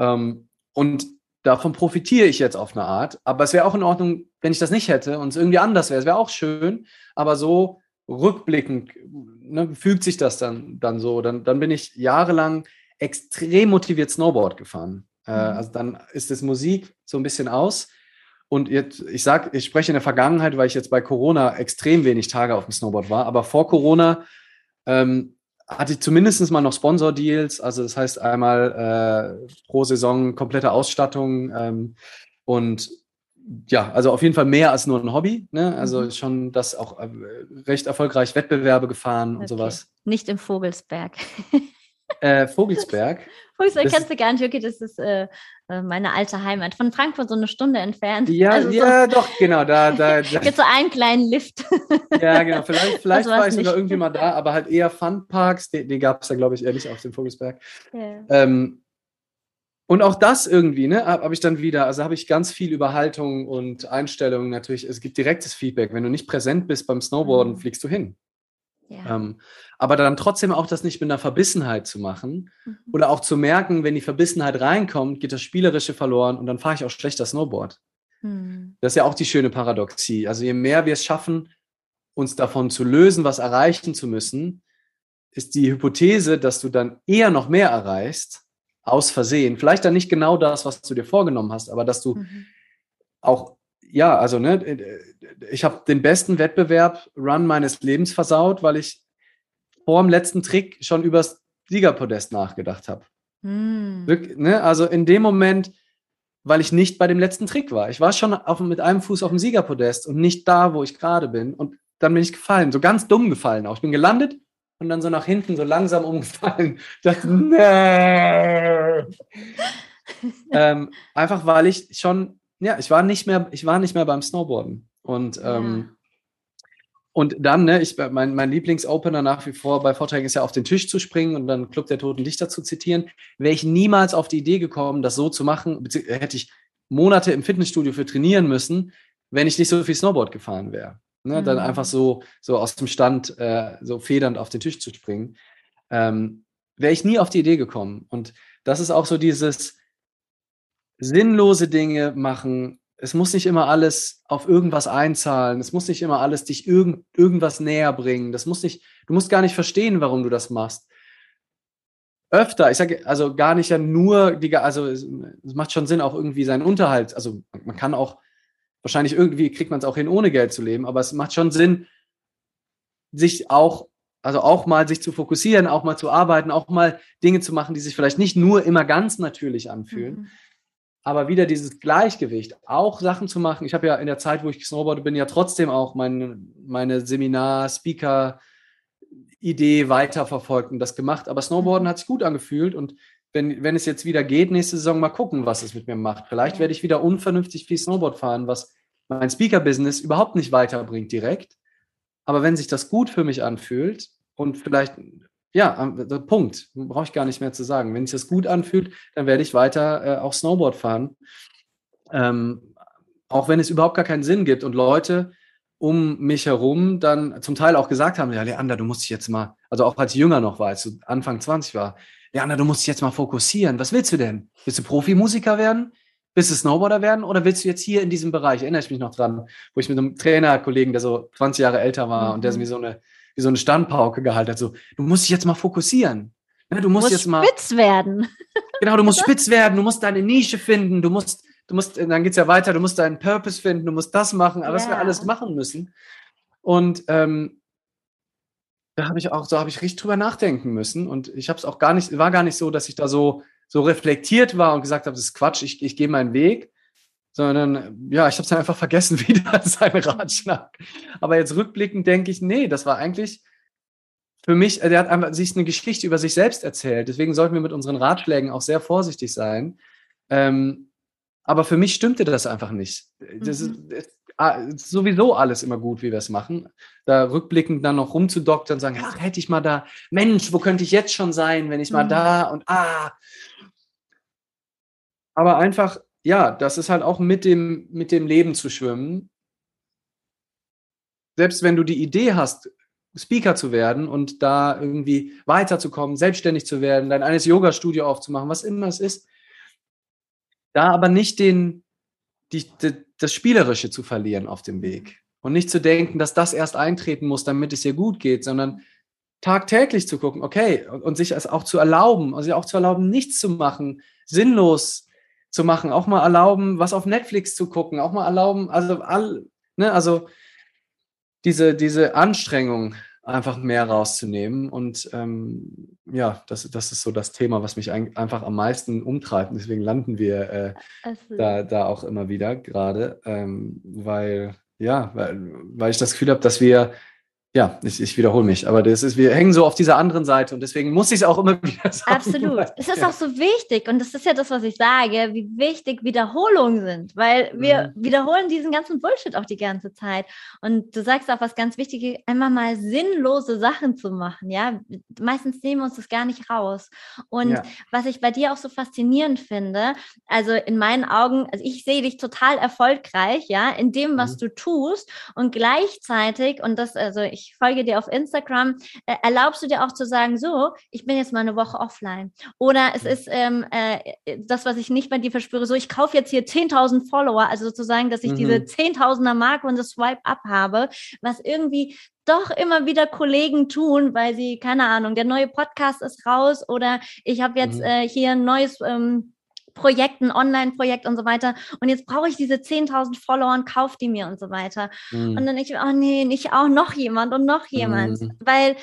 Ähm, und davon profitiere ich jetzt auf eine Art. Aber es wäre auch in Ordnung, wenn ich das nicht hätte und es irgendwie anders wäre. Es wäre auch schön, aber so rückblickend ne, fügt sich das dann, dann so. Dann, dann bin ich jahrelang extrem motiviert Snowboard gefahren. Äh, mhm. also dann ist es Musik so ein bisschen aus. Und jetzt, ich sag, ich spreche in der Vergangenheit, weil ich jetzt bei Corona extrem wenig Tage auf dem Snowboard war. Aber vor Corona ähm, hatte ich zumindest mal noch Sponsor-Deals. Also das heißt einmal äh, pro Saison komplette Ausstattung ähm, und ja, also auf jeden Fall mehr als nur ein Hobby. Ne? Also mhm. schon das auch äh, recht erfolgreich Wettbewerbe gefahren und okay. sowas. Nicht im Vogelsberg. Äh, Vogelsberg. Vogelsberg das kennst du gar nicht, okay, das ist äh, meine alte Heimat. Von Frankfurt so eine Stunde entfernt. Ja, also ja, doch, genau. Da, da, da. gibt so einen kleinen Lift. ja, genau. Vielleicht, vielleicht war ich sogar irgendwie mal da, aber halt eher Funparks. Die, die gab es da, glaube ich, eher nicht auf dem Vogelsberg. Yeah. Ähm, und auch das irgendwie, ne, habe hab ich dann wieder, also habe ich ganz viel über Haltung und Einstellung natürlich. Es gibt direktes Feedback. Wenn du nicht präsent bist beim Snowboarden, mhm. fliegst du hin. Ja. Ähm, aber dann trotzdem auch das nicht mit einer Verbissenheit zu machen mhm. oder auch zu merken, wenn die Verbissenheit reinkommt, geht das Spielerische verloren und dann fahre ich auch schlechter Snowboard. Mhm. Das ist ja auch die schöne Paradoxie. Also je mehr wir es schaffen, uns davon zu lösen, was erreichen zu müssen, ist die Hypothese, dass du dann eher noch mehr erreichst, aus Versehen. Vielleicht dann nicht genau das, was du dir vorgenommen hast, aber dass du mhm. auch ja, also ne, ich habe den besten Wettbewerb-Run meines Lebens versaut, weil ich vor dem letzten Trick schon übers Siegerpodest nachgedacht habe. Hm. Ne, also in dem Moment, weil ich nicht bei dem letzten Trick war. Ich war schon auf, mit einem Fuß auf dem Siegerpodest und nicht da, wo ich gerade bin. Und dann bin ich gefallen, so ganz dumm gefallen auch. Ich bin gelandet und dann so nach hinten so langsam umgefallen. Ich dachte, nee. ähm, einfach weil ich schon ja, ich war nicht mehr, ich war nicht mehr beim Snowboarden. Und, ja. ähm, und dann, ne, ich, mein, mein Lieblingsopener nach wie vor bei Vorträgen ist ja auf den Tisch zu springen und dann Club der Toten Dichter zu zitieren. Wäre ich niemals auf die Idee gekommen, das so zu machen, hätte ich Monate im Fitnessstudio für trainieren müssen, wenn ich nicht so viel Snowboard gefahren wäre. Ne, mhm. Dann einfach so, so aus dem Stand, äh, so federnd auf den Tisch zu springen. Ähm, wäre ich nie auf die Idee gekommen. Und das ist auch so dieses, sinnlose Dinge machen. Es muss nicht immer alles auf irgendwas einzahlen. Es muss nicht immer alles dich irgend, irgendwas näher bringen. Das muss nicht, du musst gar nicht verstehen, warum du das machst. Öfter, ich sage also gar nicht ja nur, die, also es, macht schon Sinn, auch irgendwie seinen Unterhalt. Also man kann auch, wahrscheinlich irgendwie kriegt man es auch hin, ohne Geld zu leben, aber es macht schon Sinn, sich auch also auch mal sich zu fokussieren, auch mal zu arbeiten, auch mal Dinge zu machen, die sich vielleicht nicht nur immer ganz natürlich anfühlen, mhm aber wieder dieses Gleichgewicht, auch Sachen zu machen. Ich habe ja in der Zeit, wo ich Snowboarde bin, ja trotzdem auch meine, meine Seminar-Speaker-Idee weiterverfolgt und das gemacht. Aber Snowboarden hat sich gut angefühlt und wenn, wenn es jetzt wieder geht, nächste Saison mal gucken, was es mit mir macht. Vielleicht werde ich wieder unvernünftig viel Snowboard fahren, was mein Speaker-Business überhaupt nicht weiterbringt direkt. Aber wenn sich das gut für mich anfühlt und vielleicht ja, Punkt. Brauche ich gar nicht mehr zu sagen. Wenn sich das gut anfühlt, dann werde ich weiter äh, auch Snowboard fahren. Ähm, auch wenn es überhaupt gar keinen Sinn gibt und Leute um mich herum dann zum Teil auch gesagt haben, ja, Leander, du musst dich jetzt mal, also auch als ich jünger noch war, als du Anfang 20 war, Leander, du musst dich jetzt mal fokussieren. Was willst du denn? Willst du Profimusiker werden? Willst du Snowboarder werden? Oder willst du jetzt hier in diesem Bereich, erinnere ich mich noch dran, wo ich mit einem Trainerkollegen, der so 20 Jahre älter war mhm. und der mir so eine wie so eine Standpauke gehalten hat. So, du musst dich jetzt mal fokussieren. Ne, du musst, musst jetzt mal spitz werden. Genau, du musst spitz werden, du musst deine Nische finden, du musst, du musst, dann geht's ja weiter, du musst deinen Purpose finden, du musst das machen, aber ja. was wir alles machen müssen. Und ähm, da habe ich auch, so habe ich richtig drüber nachdenken müssen. Und ich habe es auch gar nicht, war gar nicht so, dass ich da so, so reflektiert war und gesagt habe, das ist Quatsch, ich, ich gehe meinen Weg, sondern ja, ich habe es dann einfach vergessen wieder, sein Ratschlag. Aber jetzt rückblickend denke ich, nee, das war eigentlich für mich, der hat einfach sich eine Geschichte über sich selbst erzählt. Deswegen sollten wir mit unseren Ratschlägen auch sehr vorsichtig sein. Ähm, aber für mich stimmte das einfach nicht. Das mhm. ist, ah, ist, sowieso alles immer gut, wie wir es machen. Da rückblickend dann noch rumzudoktern und sagen, ach, hätte ich mal da, Mensch, wo könnte ich jetzt schon sein, wenn ich mal mhm. da und ah. Aber einfach ja, das ist halt auch mit dem, mit dem Leben zu schwimmen. Selbst wenn du die Idee hast, Speaker zu werden und da irgendwie weiterzukommen, selbstständig zu werden, dein eines Yoga-Studio aufzumachen, was immer es ist, da aber nicht den, die, die, das Spielerische zu verlieren auf dem Weg. Und nicht zu denken, dass das erst eintreten muss, damit es ihr gut geht, sondern tagtäglich zu gucken, okay, und, und sich es auch zu erlauben, also auch zu erlauben, nichts zu machen, sinnlos zu machen, auch mal erlauben, was auf Netflix zu gucken, auch mal erlauben, also all, ne, also diese, diese Anstrengung einfach mehr rauszunehmen. Und ähm, ja, das, das ist so das Thema, was mich ein, einfach am meisten umtreibt. Und deswegen landen wir äh, da, da auch immer wieder gerade, ähm, weil, ja, weil, weil ich das Gefühl habe, dass wir ja, ich, ich wiederhole mich, aber das ist, wir hängen so auf dieser anderen Seite und deswegen muss ich es auch immer wieder sagen. Absolut. Es ist ja. auch so wichtig und das ist ja das, was ich sage, wie wichtig Wiederholungen sind, weil wir mhm. wiederholen diesen ganzen Bullshit auch die ganze Zeit. Und du sagst auch was ganz Wichtiges, einmal mal sinnlose Sachen zu machen, ja. Meistens nehmen wir uns das gar nicht raus. Und ja. was ich bei dir auch so faszinierend finde, also in meinen Augen, also ich sehe dich total erfolgreich, ja, in dem, was mhm. du tust und gleichzeitig, und das, also ich ich folge dir auf Instagram, äh, erlaubst du dir auch zu sagen, so, ich bin jetzt mal eine Woche offline. Oder es ist ähm, äh, das, was ich nicht bei dir verspüre, so, ich kaufe jetzt hier 10.000 Follower, also sozusagen, dass ich mhm. diese 10.000er Marke und das Swipe up habe, was irgendwie doch immer wieder Kollegen tun, weil sie, keine Ahnung, der neue Podcast ist raus oder ich habe jetzt mhm. äh, hier ein neues ähm, Projekt, ein Online-Projekt und so weiter. Und jetzt brauche ich diese 10.000 Follower und kauf die mir und so weiter. Mhm. Und dann ich, oh nee, nicht auch noch jemand und noch jemand. Mhm. Weil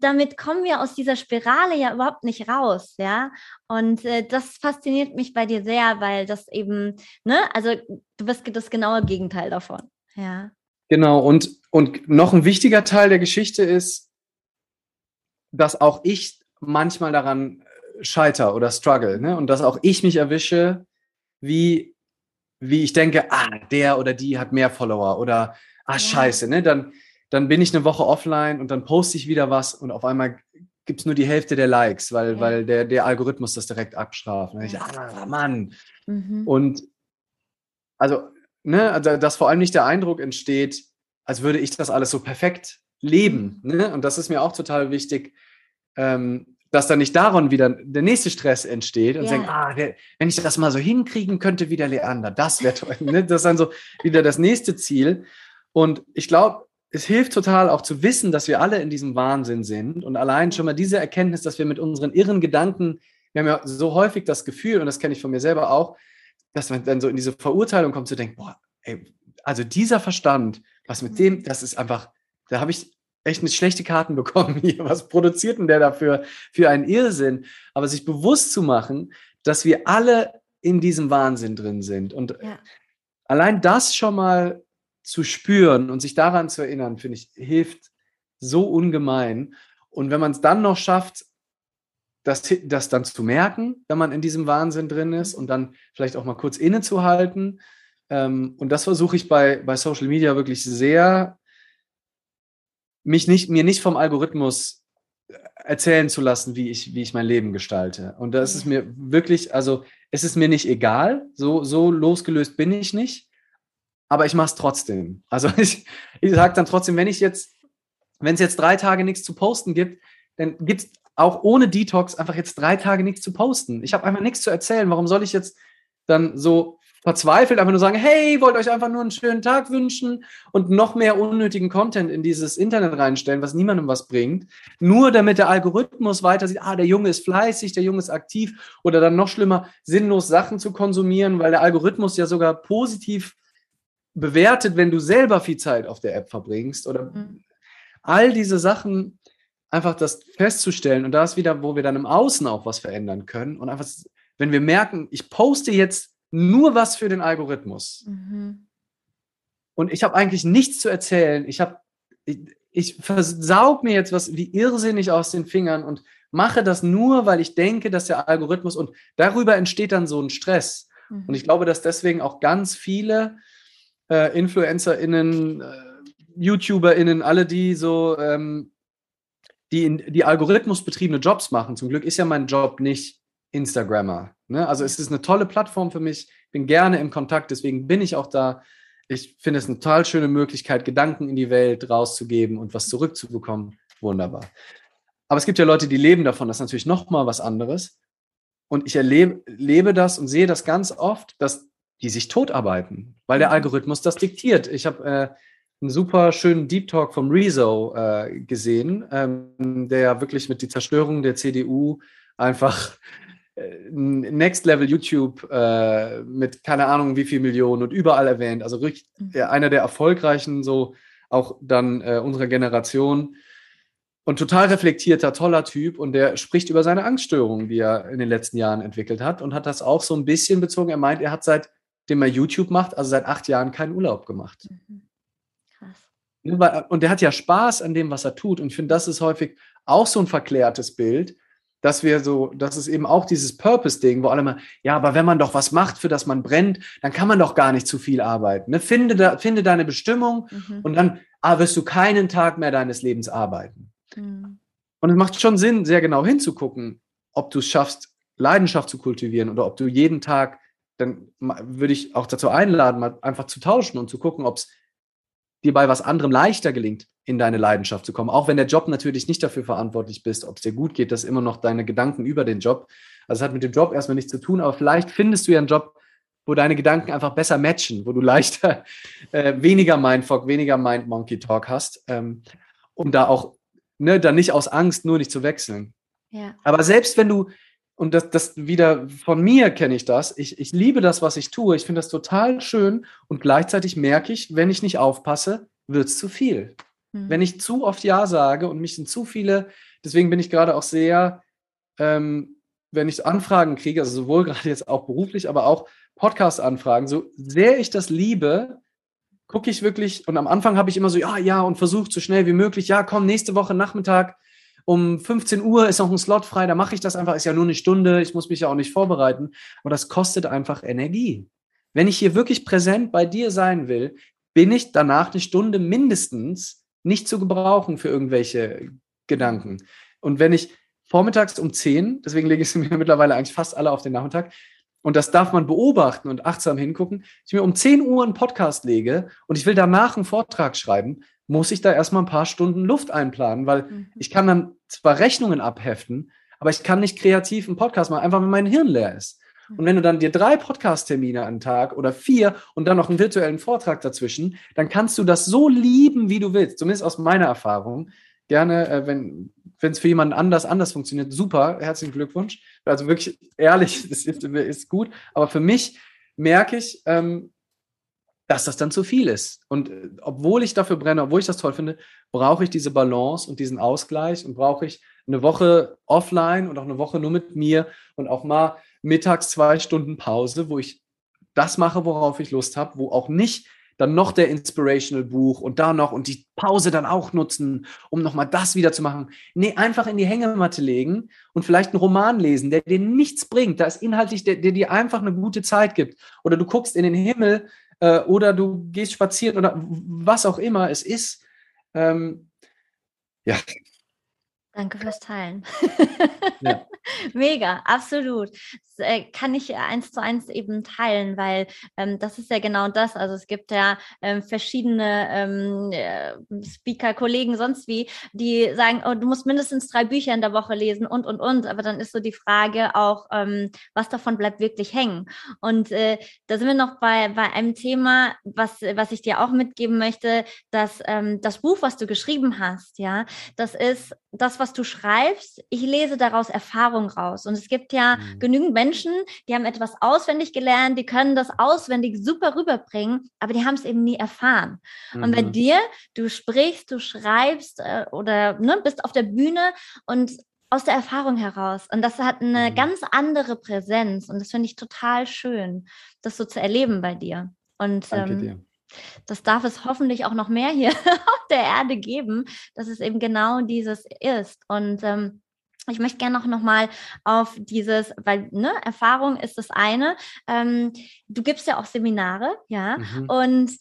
damit kommen wir aus dieser Spirale ja überhaupt nicht raus, ja. Und äh, das fasziniert mich bei dir sehr, weil das eben, ne, also du bist das genaue Gegenteil davon, ja. Genau, und, und noch ein wichtiger Teil der Geschichte ist, dass auch ich manchmal daran scheiter oder struggle. Ne? Und dass auch ich mich erwische, wie, wie ich denke, ah, der oder die hat mehr Follower oder ah, ja. scheiße, ne? Dann, dann bin ich eine Woche offline und dann poste ich wieder was und auf einmal gibt es nur die Hälfte der Likes, weil, ja. weil der, der Algorithmus das direkt abstraft. Und ich, ah, Mann. Mhm. Und also, ne, also, dass vor allem nicht der Eindruck entsteht, als würde ich das alles so perfekt leben. Ne? Und das ist mir auch total wichtig, ähm, dass dann nicht daran wieder der nächste Stress entsteht und ja. denkt, ah, der, wenn ich das mal so hinkriegen könnte wie der Leander, das wäre toll. ne? Das ist dann so wieder das nächste Ziel. Und ich glaube, es hilft total auch zu wissen, dass wir alle in diesem Wahnsinn sind und allein schon mal diese Erkenntnis, dass wir mit unseren irren Gedanken, wir haben ja so häufig das Gefühl, und das kenne ich von mir selber auch, dass man dann so in diese Verurteilung kommt, zu denken, boah, ey, also dieser Verstand, was mit dem, das ist einfach, da habe ich echt eine schlechte Karten bekommen hier. Was produziert denn der dafür für einen Irrsinn? Aber sich bewusst zu machen, dass wir alle in diesem Wahnsinn drin sind. Und ja. allein das schon mal zu spüren und sich daran zu erinnern, finde ich, hilft so ungemein. Und wenn man es dann noch schafft, das, das dann zu merken, wenn man in diesem Wahnsinn drin ist und dann vielleicht auch mal kurz innezuhalten. Ähm, und das versuche ich bei, bei Social Media wirklich sehr mich nicht, mir nicht vom Algorithmus erzählen zu lassen, wie ich, wie ich mein Leben gestalte. Und das ist mir wirklich, also es ist mir nicht egal, so, so losgelöst bin ich nicht, aber ich mache es trotzdem. Also ich, ich sage dann trotzdem, wenn ich jetzt, wenn es jetzt drei Tage nichts zu posten gibt, dann gibt es auch ohne Detox einfach jetzt drei Tage nichts zu posten. Ich habe einfach nichts zu erzählen. Warum soll ich jetzt dann so verzweifelt einfach nur sagen, hey, wollt euch einfach nur einen schönen Tag wünschen und noch mehr unnötigen Content in dieses Internet reinstellen, was niemandem was bringt, nur damit der Algorithmus weiter sieht, ah, der Junge ist fleißig, der Junge ist aktiv oder dann noch schlimmer, sinnlos Sachen zu konsumieren, weil der Algorithmus ja sogar positiv bewertet, wenn du selber viel Zeit auf der App verbringst oder mhm. all diese Sachen einfach das festzustellen und da ist wieder, wo wir dann im Außen auch was verändern können und einfach, wenn wir merken, ich poste jetzt nur was für den Algorithmus. Mhm. Und ich habe eigentlich nichts zu erzählen. Ich habe, ich, ich versaug mir jetzt was wie irrsinnig aus den Fingern und mache das nur, weil ich denke, dass der Algorithmus und darüber entsteht dann so ein Stress. Mhm. Und ich glaube, dass deswegen auch ganz viele äh, InfluencerInnen, äh, YouTuberInnen, alle, die so, ähm, die, in, die algorithmusbetriebene Jobs machen, zum Glück ist ja mein Job nicht Instagrammer. Ne? Also es ist eine tolle Plattform für mich, bin gerne im Kontakt, deswegen bin ich auch da. Ich finde es eine total schöne Möglichkeit, Gedanken in die Welt rauszugeben und was zurückzubekommen. Wunderbar. Aber es gibt ja Leute, die leben davon, das ist natürlich nochmal was anderes. und ich erlebe lebe das und sehe das ganz oft, dass die sich totarbeiten, weil der mhm. Algorithmus das diktiert. Ich habe äh, einen super schönen Deep Talk vom Rezo äh, gesehen, ähm, der wirklich mit die Zerstörung der CDU einfach Next Level YouTube äh, mit keine Ahnung wie viel Millionen und überall erwähnt. Also wirklich mhm. einer der erfolgreichen, so auch dann äh, unserer Generation. Und total reflektierter, toller Typ. Und der spricht über seine Angststörungen, die er in den letzten Jahren entwickelt hat. Und hat das auch so ein bisschen bezogen. Er meint, er hat seitdem er YouTube macht, also seit acht Jahren keinen Urlaub gemacht. Mhm. Krass. Und der hat ja Spaß an dem, was er tut. Und ich finde, das ist häufig auch so ein verklärtes Bild, dass wir so, das ist eben auch dieses Purpose-Ding, wo alle mal, ja, aber wenn man doch was macht, für das man brennt, dann kann man doch gar nicht zu viel arbeiten. Ne? Finde, da, finde deine Bestimmung mhm. und dann ah, wirst du keinen Tag mehr deines Lebens arbeiten. Mhm. Und es macht schon Sinn, sehr genau hinzugucken, ob du es schaffst, Leidenschaft zu kultivieren oder ob du jeden Tag, dann würde ich auch dazu einladen, mal einfach zu tauschen und zu gucken, ob es dir bei was anderem leichter gelingt, in deine Leidenschaft zu kommen. Auch wenn der Job natürlich nicht dafür verantwortlich bist, ob es dir gut geht, das ist immer noch deine Gedanken über den Job. Also es hat mit dem Job erstmal nichts zu tun, aber vielleicht findest du ja einen Job, wo deine Gedanken einfach besser matchen, wo du leichter äh, weniger Mindfuck, weniger Mind-Monkey-Talk hast, ähm, um da auch, ne, dann nicht aus Angst nur nicht zu wechseln. Ja. Aber selbst wenn du, und das, das wieder von mir kenne ich das, ich, ich liebe das, was ich tue, ich finde das total schön und gleichzeitig merke ich, wenn ich nicht aufpasse, wird es zu viel. Mhm. Wenn ich zu oft Ja sage und mich sind zu viele, deswegen bin ich gerade auch sehr, ähm, wenn ich Anfragen kriege, also sowohl gerade jetzt auch beruflich, aber auch Podcast-Anfragen, so sehr ich das liebe, gucke ich wirklich, und am Anfang habe ich immer so, ja, ja, und versuche so schnell wie möglich, ja, komm, nächste Woche Nachmittag um 15 Uhr ist noch ein Slot frei, da mache ich das einfach, ist ja nur eine Stunde, ich muss mich ja auch nicht vorbereiten, aber das kostet einfach Energie. Wenn ich hier wirklich präsent bei dir sein will, bin ich danach eine Stunde mindestens nicht zu gebrauchen für irgendwelche Gedanken. Und wenn ich vormittags um 10, deswegen lege ich sie mir mittlerweile eigentlich fast alle auf den Nachmittag, und das darf man beobachten und achtsam hingucken, ich mir um 10 Uhr einen Podcast lege und ich will danach einen Vortrag schreiben, muss ich da erstmal ein paar Stunden Luft einplanen, weil mhm. ich kann dann zwar Rechnungen abheften, aber ich kann nicht kreativ einen Podcast machen, einfach wenn mein Hirn leer ist. Und wenn du dann dir drei Podcast-Termine am Tag oder vier und dann noch einen virtuellen Vortrag dazwischen, dann kannst du das so lieben, wie du willst. Zumindest aus meiner Erfahrung. Gerne, äh, wenn es für jemanden anders anders funktioniert, super, herzlichen Glückwunsch. Also wirklich ehrlich, das ist, ist gut. Aber für mich merke ich, ähm, dass das dann zu viel ist. Und äh, obwohl ich dafür brenne, obwohl ich das toll finde, brauche ich diese Balance und diesen Ausgleich und brauche ich eine Woche offline und auch eine Woche nur mit mir und auch mal mittags zwei Stunden Pause, wo ich das mache, worauf ich Lust habe, wo auch nicht dann noch der Inspirational Buch und da noch und die Pause dann auch nutzen, um nochmal das wieder zu machen. Nee, einfach in die Hängematte legen und vielleicht einen Roman lesen, der dir nichts bringt. Da ist inhaltlich, der, der dir einfach eine gute Zeit gibt. Oder du guckst in den Himmel äh, oder du gehst spazieren oder was auch immer es ist. Ähm, ja. Danke fürs Teilen. Ja. Mega, absolut. Äh, kann ich eins zu eins eben teilen, weil ähm, das ist ja genau das. Also es gibt ja ähm, verschiedene ähm, äh, Speaker, Kollegen, sonst wie, die sagen, oh, du musst mindestens drei Bücher in der Woche lesen und und und. Aber dann ist so die Frage auch, ähm, was davon bleibt wirklich hängen. Und äh, da sind wir noch bei, bei einem Thema, was, was ich dir auch mitgeben möchte, dass ähm, das Buch, was du geschrieben hast, ja, das ist das, was du schreibst. Ich lese daraus Erfahrung raus. Und es gibt ja mhm. genügend Menschen, die haben etwas auswendig gelernt, die können das auswendig super rüberbringen, aber die haben es eben nie erfahren. Mhm. Und bei mhm. dir, du sprichst, du schreibst äh, oder ne, bist auf der Bühne und aus der Erfahrung heraus. Und das hat eine mhm. ganz andere Präsenz. Und das finde ich total schön, das so zu erleben bei dir. Und Danke ähm, dir. Das darf es hoffentlich auch noch mehr hier auf der Erde geben, dass es eben genau dieses ist. Und ähm, ich möchte gerne noch, noch mal auf dieses, weil ne, Erfahrung ist das eine. Ähm, du gibst ja auch Seminare, ja, mhm. und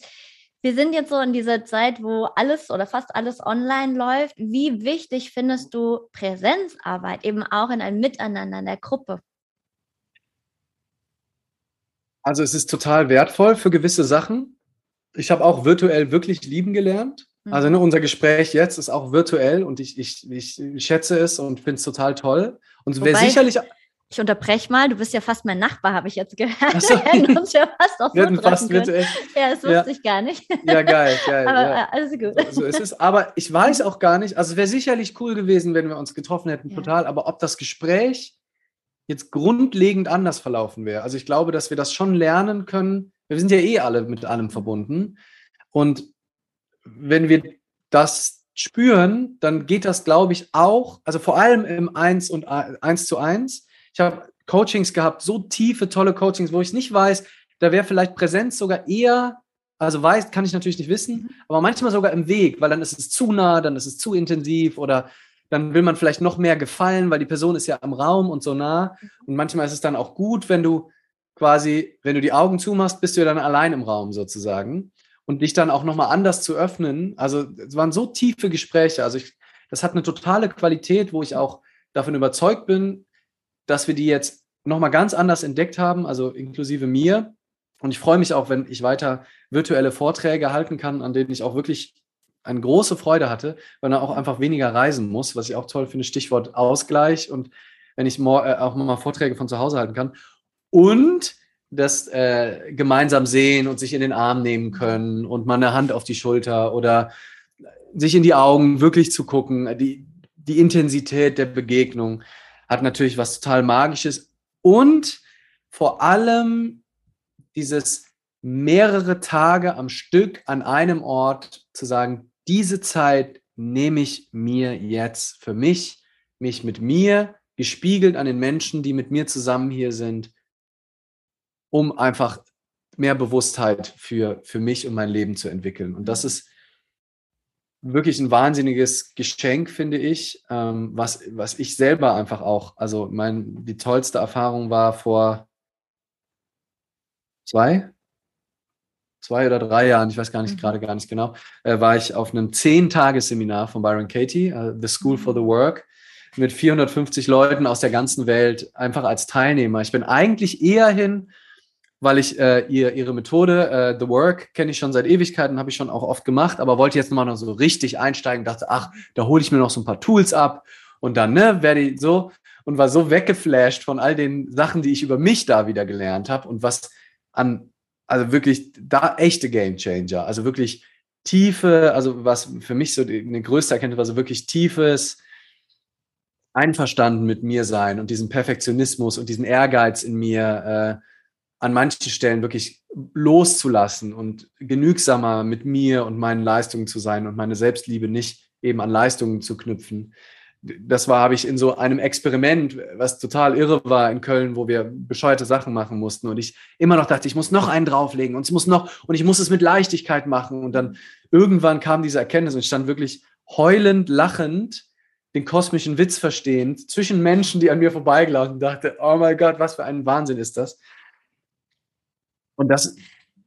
wir sind jetzt so in dieser Zeit, wo alles oder fast alles online läuft. Wie wichtig findest du Präsenzarbeit eben auch in einem Miteinander in der Gruppe? Also es ist total wertvoll für gewisse Sachen. Ich habe auch virtuell wirklich lieben gelernt. Also ne, unser Gespräch jetzt ist auch virtuell und ich, ich, ich schätze es und finde es total toll. Und wer sicherlich, ich unterbreche mal, du bist ja fast mein Nachbar, habe ich jetzt gehört. So. Wir hätten uns ja fast auch so fast mit, Ja, das wusste ja. ich gar nicht. Ja, geil, geil. Aber ja. Äh, alles gut. So, so ist es. Aber ich weiß auch gar nicht, also es wäre sicherlich cool gewesen, wenn wir uns getroffen hätten, ja. total. Aber ob das Gespräch jetzt grundlegend anders verlaufen wäre. Also ich glaube, dass wir das schon lernen können. Wir sind ja eh alle mit allem verbunden. Und wenn wir das spüren, dann geht das, glaube ich, auch, also vor allem im 1 und 1 zu 1, ich habe Coachings gehabt, so tiefe, tolle Coachings, wo ich nicht weiß, da wäre vielleicht Präsenz sogar eher, also weiß, kann ich natürlich nicht wissen, mhm. aber manchmal sogar im Weg, weil dann ist es zu nah, dann ist es zu intensiv oder dann will man vielleicht noch mehr gefallen, weil die Person ist ja am Raum und so nah. Und manchmal ist es dann auch gut, wenn du quasi, wenn du die Augen zumachst, bist du ja dann allein im Raum sozusagen. Und dich dann auch nochmal anders zu öffnen. Also es waren so tiefe Gespräche. Also ich, das hat eine totale Qualität, wo ich auch davon überzeugt bin, dass wir die jetzt nochmal ganz anders entdeckt haben, also inklusive mir. Und ich freue mich auch, wenn ich weiter virtuelle Vorträge halten kann, an denen ich auch wirklich eine große Freude hatte, weil man auch einfach weniger reisen muss, was ich auch toll finde, Stichwort Ausgleich und wenn ich äh, auch mal Vorträge von zu Hause halten kann. Und das äh, gemeinsam sehen und sich in den Arm nehmen können und mal eine Hand auf die Schulter oder sich in die Augen wirklich zu gucken, die, die Intensität der Begegnung hat natürlich was total Magisches und vor allem dieses mehrere Tage am Stück an einem Ort zu sagen, diese Zeit nehme ich mir jetzt für mich, mich mit mir, gespiegelt an den Menschen, die mit mir zusammen hier sind, um einfach mehr Bewusstheit für, für mich und mein Leben zu entwickeln. Und das ist wirklich ein wahnsinniges Geschenk, finde ich, ähm, was, was ich selber einfach auch, also mein, die tollste Erfahrung war vor zwei, zwei oder drei Jahren, ich weiß gar nicht mhm. gerade gar nicht genau, äh, war ich auf einem zehn-Tages-Seminar von Byron Katie, uh, The School for the mhm. Work, mit 450 Leuten aus der ganzen Welt, einfach als Teilnehmer. Ich bin eigentlich eher hin, weil ich äh, ihr, ihre Methode, äh, The Work, kenne ich schon seit Ewigkeiten, habe ich schon auch oft gemacht, aber wollte jetzt nochmal noch so richtig einsteigen, dachte, ach, da hole ich mir noch so ein paar Tools ab und dann, ne, werde ich so und war so weggeflasht von all den Sachen, die ich über mich da wieder gelernt habe und was an, also wirklich da echte Game Changer, also wirklich tiefe, also was für mich so die, eine größte Erkenntnis war, so wirklich tiefes, einverstanden mit mir sein und diesen Perfektionismus und diesen Ehrgeiz in mir, äh, an manchen Stellen wirklich loszulassen und genügsamer mit mir und meinen Leistungen zu sein und meine Selbstliebe nicht eben an Leistungen zu knüpfen. Das war, habe ich in so einem Experiment, was total irre war in Köln, wo wir bescheuerte Sachen machen mussten und ich immer noch dachte, ich muss noch einen drauflegen und es muss noch und ich muss es mit Leichtigkeit machen und dann irgendwann kam diese Erkenntnis und ich stand wirklich heulend, lachend den kosmischen Witz verstehend zwischen Menschen, die an mir vorbeigelaufen und dachte, oh mein Gott, was für ein Wahnsinn ist das. Und das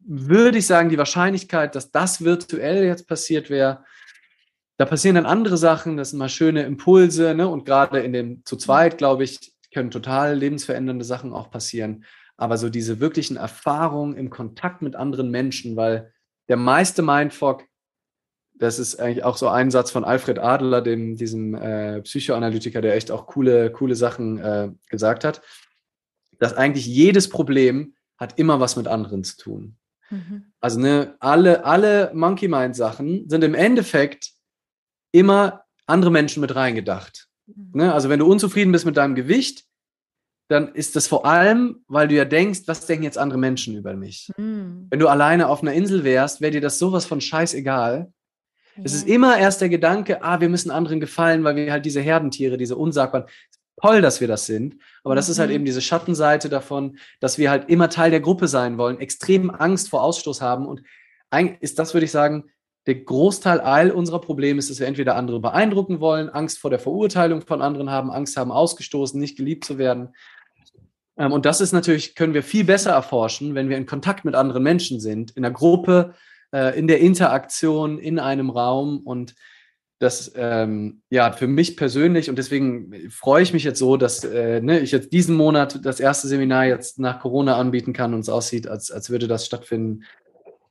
würde ich sagen, die Wahrscheinlichkeit, dass das virtuell jetzt passiert wäre, da passieren dann andere Sachen, das sind mal schöne Impulse, ne? Und gerade in dem zu zweit, glaube ich, können total lebensverändernde Sachen auch passieren. Aber so diese wirklichen Erfahrungen im Kontakt mit anderen Menschen, weil der meiste Mindfuck, das ist eigentlich auch so ein Satz von Alfred Adler, dem, diesem äh, Psychoanalytiker, der echt auch coole, coole Sachen äh, gesagt hat, dass eigentlich jedes Problem hat immer was mit anderen zu tun. Mhm. Also ne, alle, alle Monkey Mind Sachen sind im Endeffekt immer andere Menschen mit reingedacht. Mhm. Ne? Also wenn du unzufrieden bist mit deinem Gewicht, dann ist das vor allem, weil du ja denkst, was denken jetzt andere Menschen über mich? Mhm. Wenn du alleine auf einer Insel wärst, wäre dir das sowas von scheißegal. Ja. Es ist immer erst der Gedanke, ah, wir müssen anderen gefallen, weil wir halt diese Herdentiere, diese unsagbaren, toll, dass wir das sind. Aber das ist halt mhm. eben diese Schattenseite davon, dass wir halt immer Teil der Gruppe sein wollen, extrem Angst vor Ausstoß haben. Und eigentlich ist das, würde ich sagen, der Großteil all unserer Probleme ist, dass wir entweder andere beeindrucken wollen, Angst vor der Verurteilung von anderen haben, Angst haben, ausgestoßen, nicht geliebt zu werden. Ähm, und das ist natürlich, können wir viel besser erforschen, wenn wir in Kontakt mit anderen Menschen sind, in der Gruppe, äh, in der Interaktion, in einem Raum. Und das ähm, ja für mich persönlich und deswegen freue ich mich jetzt so, dass äh, ne, ich jetzt diesen Monat das erste Seminar jetzt nach Corona anbieten kann und es aussieht, als, als würde das stattfinden.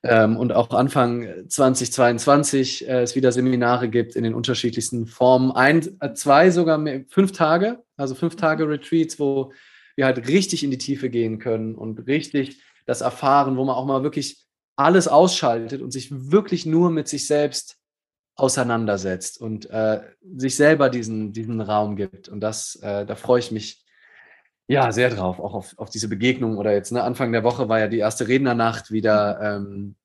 Ähm, und auch Anfang 2022 äh, es wieder Seminare gibt in den unterschiedlichsten Formen. Ein, äh, zwei sogar mehr, fünf Tage, also fünf Tage Retreats, wo wir halt richtig in die Tiefe gehen können und richtig das erfahren, wo man auch mal wirklich alles ausschaltet und sich wirklich nur mit sich selbst auseinandersetzt und äh, sich selber diesen, diesen Raum gibt. Und das, äh, da freue ich mich ja sehr drauf, auch auf, auf diese Begegnung. Oder jetzt, ne, Anfang der Woche war ja die erste Rednernacht wieder. Ähm,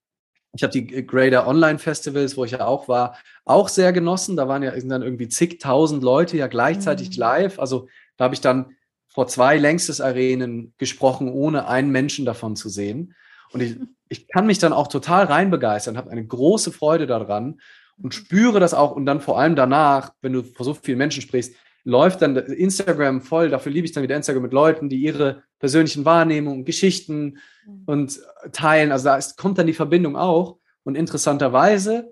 ich habe die Grader Online Festivals, wo ich ja auch war, auch sehr genossen. Da waren ja dann irgendwie zigtausend Leute ja gleichzeitig mhm. live. Also da habe ich dann vor zwei längstes Arenen gesprochen, ohne einen Menschen davon zu sehen. Und ich, ich kann mich dann auch total reinbegeistern, habe eine große Freude daran und spüre das auch. Und dann vor allem danach, wenn du vor so vielen Menschen sprichst, läuft dann Instagram voll. Dafür liebe ich dann wieder Instagram mit Leuten, die ihre persönlichen Wahrnehmungen, Geschichten mhm. und teilen. Also da ist, kommt dann die Verbindung auch. Und interessanterweise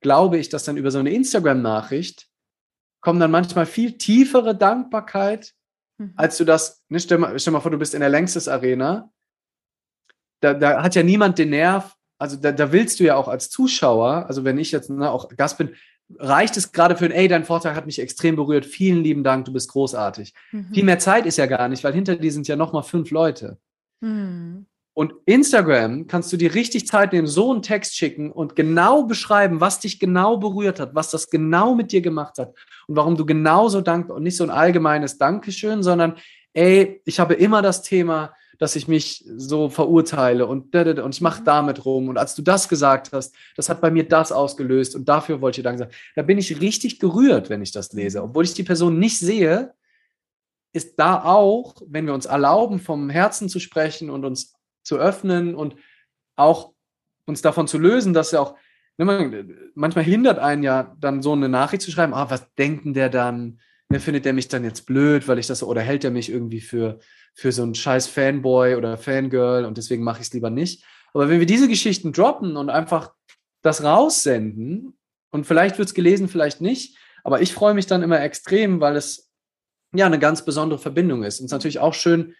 glaube ich, dass dann über so eine Instagram-Nachricht kommen dann manchmal viel tiefere Dankbarkeit, mhm. als du das, ne, stell, mal, stell mal vor, du bist in der Längstes Arena. Da, da hat ja niemand den Nerv, also da, da willst du ja auch als Zuschauer, also wenn ich jetzt ne, auch Gast bin, reicht es gerade für ein, ey, dein Vortrag hat mich extrem berührt, vielen lieben Dank, du bist großartig. Mhm. Viel mehr Zeit ist ja gar nicht, weil hinter dir sind ja nochmal fünf Leute. Mhm. Und Instagram kannst du dir richtig Zeit nehmen, so einen Text schicken und genau beschreiben, was dich genau berührt hat, was das genau mit dir gemacht hat und warum du genauso dankbar und nicht so ein allgemeines Dankeschön, sondern ey, ich habe immer das Thema, dass ich mich so verurteile und, und ich mache mhm. damit rum. Und als du das gesagt hast, das hat bei mir das ausgelöst und dafür wollte ich Dank sagen. Da bin ich richtig gerührt, wenn ich das lese. Mhm. Obwohl ich die Person nicht sehe, ist da auch, wenn wir uns erlauben, vom Herzen zu sprechen und uns zu öffnen und auch uns davon zu lösen, dass ja auch, ne, manchmal hindert einen ja dann so eine Nachricht zu schreiben, ah, was denkt denn der dann? Ne, findet der mich dann jetzt blöd, weil ich das, oder hält er mich irgendwie für, für so einen scheiß Fanboy oder Fangirl und deswegen mache ich es lieber nicht. Aber wenn wir diese Geschichten droppen und einfach das raussenden und vielleicht wird es gelesen, vielleicht nicht, aber ich freue mich dann immer extrem, weil es ja eine ganz besondere Verbindung ist. Und es ist natürlich auch schön,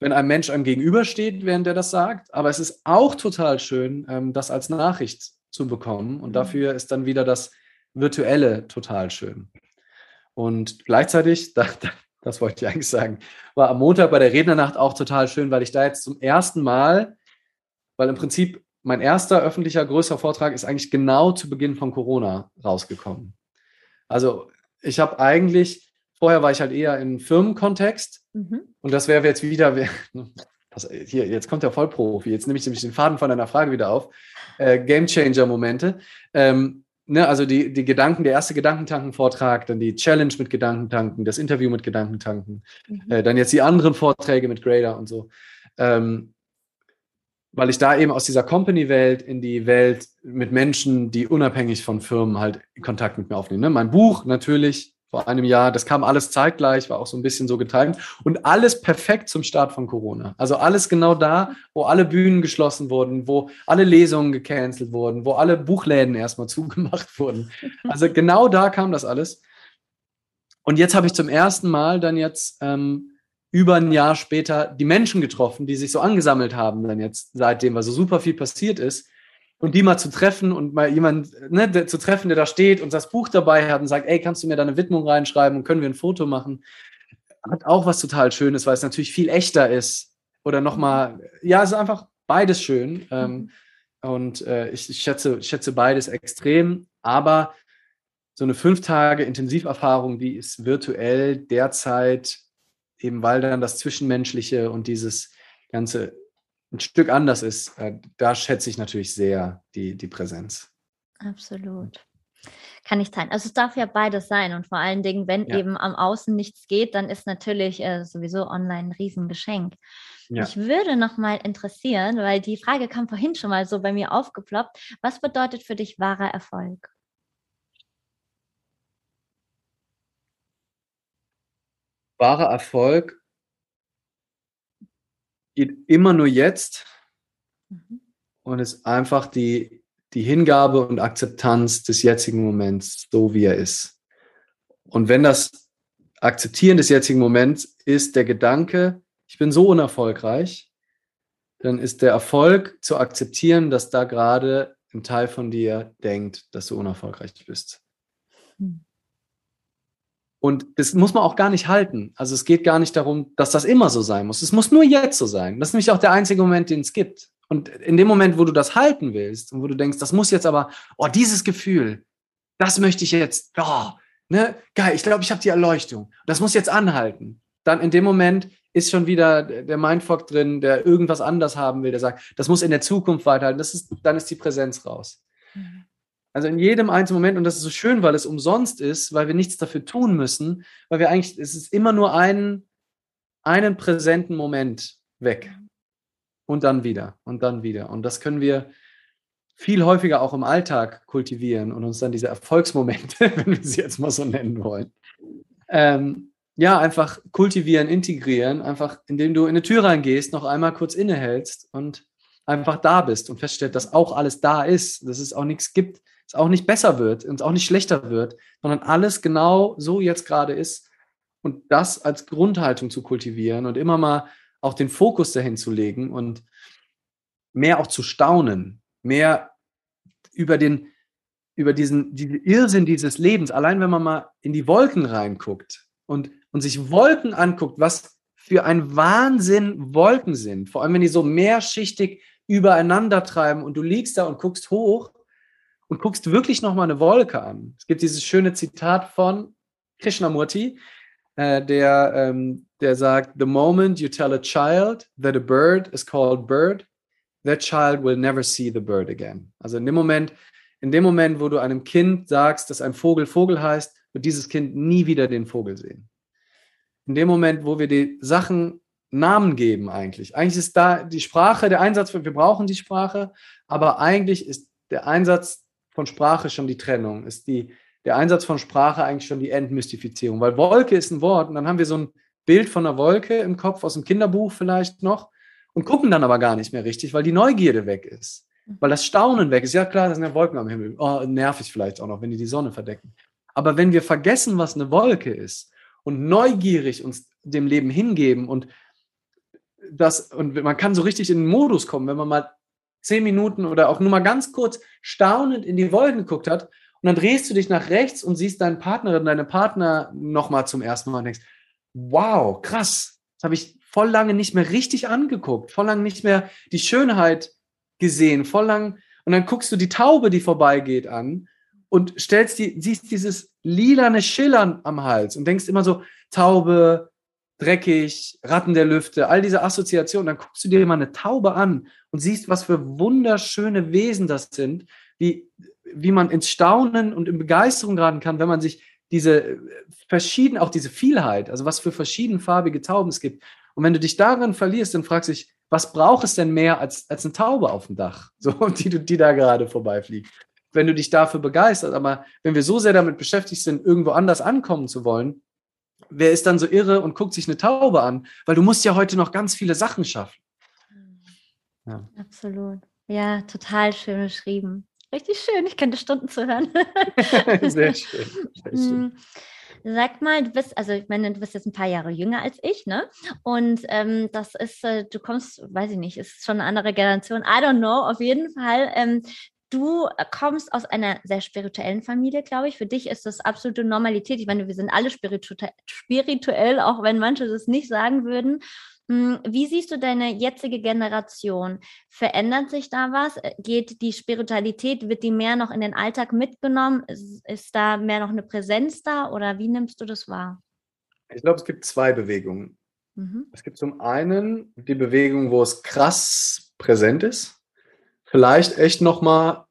wenn ein Mensch einem gegenübersteht, während der das sagt, aber es ist auch total schön, ähm, das als Nachricht zu bekommen und mhm. dafür ist dann wieder das Virtuelle total schön. Und gleichzeitig, da, da, das wollte ich eigentlich sagen, war am Montag bei der Rednernacht auch total schön, weil ich da jetzt zum ersten Mal, weil im Prinzip mein erster öffentlicher größer Vortrag ist eigentlich genau zu Beginn von Corona rausgekommen. Also ich habe eigentlich, vorher war ich halt eher im Firmenkontext mhm. und das wäre jetzt wieder, das, hier, jetzt kommt der Vollprofi, jetzt nehme ich nämlich den Faden von deiner Frage wieder auf, äh, Game Changer Momente. Ähm, ne, also die, die Gedanken, der erste Gedankentanken-Vortrag, dann die Challenge mit Gedankentanken, das Interview mit Gedankentanken, mhm. äh, dann jetzt die anderen Vorträge mit Grader und so. Ähm, weil ich da eben aus dieser Company-Welt in die Welt mit Menschen, die unabhängig von Firmen halt Kontakt mit mir aufnehmen. Ne? Mein Buch natürlich, vor einem Jahr. Das kam alles zeitgleich, war auch so ein bisschen so geteilt. Und alles perfekt zum Start von Corona. Also alles genau da, wo alle Bühnen geschlossen wurden, wo alle Lesungen gecancelt wurden, wo alle Buchläden erstmal zugemacht wurden. Also genau da kam das alles. Und jetzt habe ich zum ersten Mal dann jetzt ähm, über ein Jahr später die Menschen getroffen, die sich so angesammelt haben, dann jetzt seitdem, weil so super viel passiert ist und die mal zu treffen und mal jemand ne, zu treffen, der da steht und das Buch dabei hat und sagt, ey, kannst du mir da eine Widmung reinschreiben und können wir ein Foto machen? Hat auch was total Schönes, weil es natürlich viel echter ist. Oder nochmal, ja, es ist einfach beides schön. Mhm. und äh, ich, ich, schätze, ich schätze beides extrem. Aber so eine fünf Tage Intensiverfahrung, die ist virtuell derzeit, eben weil dann das Zwischenmenschliche und dieses ganze ein Stück anders ist, äh, da schätze ich natürlich sehr die, die Präsenz. Absolut. Kann nicht sein. Also es darf ja beides sein und vor allen Dingen, wenn ja. eben am Außen nichts geht, dann ist natürlich äh, sowieso online ein Riesengeschenk. Ja. Ich würde noch mal interessieren, weil die Frage kam vorhin schon mal so bei mir aufgeploppt. Was bedeutet für dich wahrer Erfolg? Wahrer Erfolg geht immer nur jetzt mhm. und ist einfach die, die Hingabe und Akzeptanz des jetzigen Moments, so wie er ist. Und wenn das Akzeptieren des jetzigen Moments ist der Gedanke, ich bin so unerfolgreich, dann ist der Erfolg zu akzeptieren, dass da gerade ein Teil von dir denkt, dass du unerfolgreich bist. Hm. Und das muss man auch gar nicht halten. Also es geht gar nicht darum, dass das immer so sein muss. Es muss nur jetzt so sein. Das ist nämlich auch der einzige Moment, den es gibt. Und in dem Moment, wo du das halten willst und wo du denkst, das muss jetzt aber, oh, dieses Gefühl, das möchte ich jetzt, oh, ne, geil, ich glaube, ich habe die Erleuchtung. Das muss jetzt anhalten. Dann in dem Moment ist schon wieder der Mindfuck drin, der irgendwas anders haben will, der sagt, das muss in der Zukunft weiterhalten. Das ist, dann ist die Präsenz raus. Mhm. Also in jedem einzelnen Moment, und das ist so schön, weil es umsonst ist, weil wir nichts dafür tun müssen, weil wir eigentlich, es ist immer nur einen, einen präsenten Moment weg. Und dann wieder und dann wieder. Und das können wir viel häufiger auch im Alltag kultivieren und uns dann diese Erfolgsmomente, wenn wir sie jetzt mal so nennen wollen, ähm, ja, einfach kultivieren, integrieren, einfach indem du in eine Tür reingehst, noch einmal kurz innehältst und einfach da bist und feststellst, dass auch alles da ist, dass es auch nichts gibt, es auch nicht besser wird und auch nicht schlechter wird, sondern alles genau so jetzt gerade ist und das als Grundhaltung zu kultivieren und immer mal auch den Fokus dahin zu legen und mehr auch zu staunen, mehr über den, über diesen, diesen Irrsinn dieses Lebens, allein wenn man mal in die Wolken reinguckt und, und sich Wolken anguckt, was für ein Wahnsinn Wolken sind, vor allem wenn die so mehrschichtig übereinander treiben und du liegst da und guckst hoch und guckst wirklich nochmal eine Wolke an. Es gibt dieses schöne Zitat von Krishnamurti, äh, der, ähm, der sagt, The moment you tell a child that a bird is called bird, that child will never see the bird again. Also in dem Moment, in dem Moment, wo du einem Kind sagst, dass ein Vogel Vogel heißt, wird dieses Kind nie wieder den Vogel sehen. In dem Moment, wo wir die Sachen Namen geben eigentlich. Eigentlich ist da die Sprache, der Einsatz, wir brauchen die Sprache, aber eigentlich ist der Einsatz von Sprache schon die Trennung, ist die, der Einsatz von Sprache eigentlich schon die Entmystifizierung. Weil Wolke ist ein Wort und dann haben wir so ein Bild von einer Wolke im Kopf aus dem Kinderbuch vielleicht noch und gucken dann aber gar nicht mehr richtig, weil die Neugierde weg ist. Mhm. Weil das Staunen weg ist. Ja, klar, das sind ja Wolken am Himmel. Oh, nervig vielleicht auch noch, wenn die die Sonne verdecken. Aber wenn wir vergessen, was eine Wolke ist und neugierig uns dem Leben hingeben und das, und man kann so richtig in den Modus kommen, wenn man mal zehn Minuten oder auch nur mal ganz kurz staunend in die Wolken geguckt hat und dann drehst du dich nach rechts und siehst deinen Partnerin, deine Partner nochmal zum ersten Mal und denkst, wow, krass, das habe ich voll lange nicht mehr richtig angeguckt, voll lange nicht mehr die Schönheit gesehen, voll lang. Und dann guckst du die Taube, die vorbeigeht, an und stellst die, siehst dieses lilane Schillern am Hals und denkst immer so, Taube, dreckig, Ratten der Lüfte, all diese Assoziationen. Dann guckst du dir mal eine Taube an und siehst, was für wunderschöne Wesen das sind, wie, wie man ins Staunen und in Begeisterung geraten kann, wenn man sich diese verschieden, auch diese Vielheit, also was für verschiedenfarbige Tauben es gibt. Und wenn du dich darin verlierst, dann fragst du dich, was braucht es denn mehr als, als eine Taube auf dem Dach, so, die, die da gerade vorbeifliegt? Wenn du dich dafür begeisterst, aber wenn wir so sehr damit beschäftigt sind, irgendwo anders ankommen zu wollen, wer ist dann so irre und guckt sich eine Taube an? Weil du musst ja heute noch ganz viele Sachen schaffen. Ja. Absolut. Ja, total schön beschrieben. Richtig schön, ich könnte Stunden zuhören. Sehr schön. Sehr schön. Mm. Sag mal, du bist, also ich meine, du bist jetzt ein paar Jahre jünger als ich, ne? Und ähm, das ist, äh, du kommst, weiß ich nicht, ist schon eine andere Generation. I don't know, auf jeden Fall. Ähm, du kommst aus einer sehr spirituellen Familie, glaube ich. Für dich ist das absolute Normalität. Ich meine, wir sind alle spiritu spirituell, auch wenn manche das nicht sagen würden. Hm, wie siehst du deine jetzige Generation? Verändert sich da was? Geht die Spiritualität, wird die mehr noch in den Alltag mitgenommen? Ist, ist da mehr noch eine Präsenz da oder wie nimmst du das wahr? Ich glaube, es gibt zwei Bewegungen. Mhm. Es gibt zum einen die Bewegung, wo es krass präsent ist. Vielleicht echt nochmal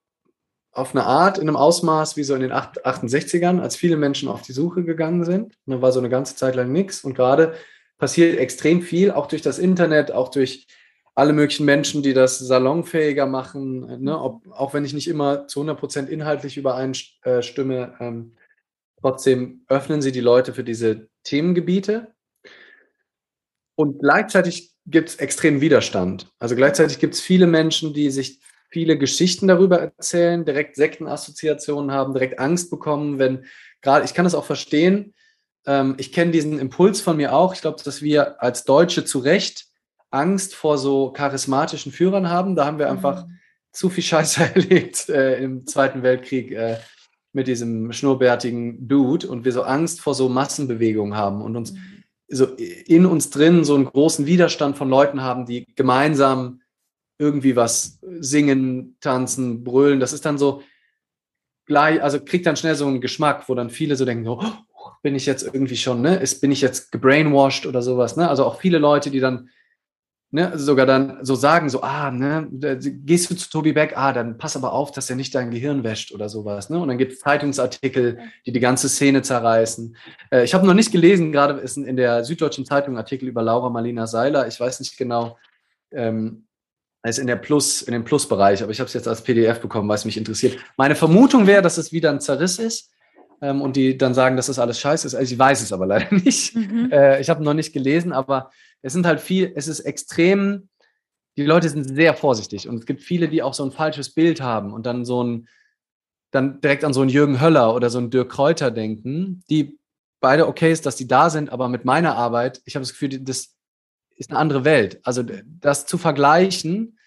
auf eine Art, in einem Ausmaß wie so in den 68ern, als viele Menschen auf die Suche gegangen sind. Da war so eine ganze Zeit lang nichts. Und gerade passiert extrem viel, auch durch das Internet, auch durch alle möglichen Menschen, die das salonfähiger machen, ne? Ob, auch wenn ich nicht immer zu 100% inhaltlich übereinstimme, ähm, trotzdem öffnen sie die Leute für diese Themengebiete. Und gleichzeitig gibt es extremen Widerstand. Also gleichzeitig gibt es viele Menschen, die sich viele Geschichten darüber erzählen, direkt Sektenassoziationen haben, direkt Angst bekommen, wenn gerade, ich kann das auch verstehen, ähm, ich kenne diesen Impuls von mir auch. Ich glaube, dass wir als Deutsche zu Recht Angst vor so charismatischen Führern haben. Da haben wir einfach mhm. zu viel Scheiße erlebt äh, im Zweiten Weltkrieg. Äh, mit diesem schnurrbärtigen Dude und wir so Angst vor so Massenbewegungen haben und uns mhm. so in uns drin so einen großen Widerstand von Leuten haben, die gemeinsam irgendwie was singen, tanzen, brüllen. Das ist dann so gleich, also kriegt dann schnell so einen Geschmack, wo dann viele so denken, oh, bin ich jetzt irgendwie schon, ne? Ist, bin ich jetzt gebrainwashed oder sowas, ne? Also auch viele Leute, die dann ne, sogar dann so sagen, so, ah, ne, gehst du zu Tobi Beck, ah, dann pass aber auf, dass er nicht dein Gehirn wäscht oder sowas. Ne? Und dann gibt es Zeitungsartikel, die die ganze Szene zerreißen. Äh, ich habe noch nicht gelesen, gerade ist in der Süddeutschen Zeitung Artikel über Laura Marlina Seiler. Ich weiß nicht genau, ähm, ist in der Plus, in dem Plus-Bereich, aber ich habe es jetzt als PDF bekommen, weil es mich interessiert. Meine Vermutung wäre, dass es wieder ein Zerriss ist ähm, und die dann sagen, dass das alles scheiße ist. Also ich weiß es aber leider nicht. Mhm. Äh, ich habe noch nicht gelesen, aber es sind halt viel, es ist extrem, die Leute sind sehr vorsichtig und es gibt viele, die auch so ein falsches Bild haben und dann so ein, dann direkt an so einen Jürgen Höller oder so einen Dirk Kräuter denken, die beide okay ist, dass die da sind, aber mit meiner Arbeit, ich habe das Gefühl, das ist eine andere Welt. Also das zu vergleichen,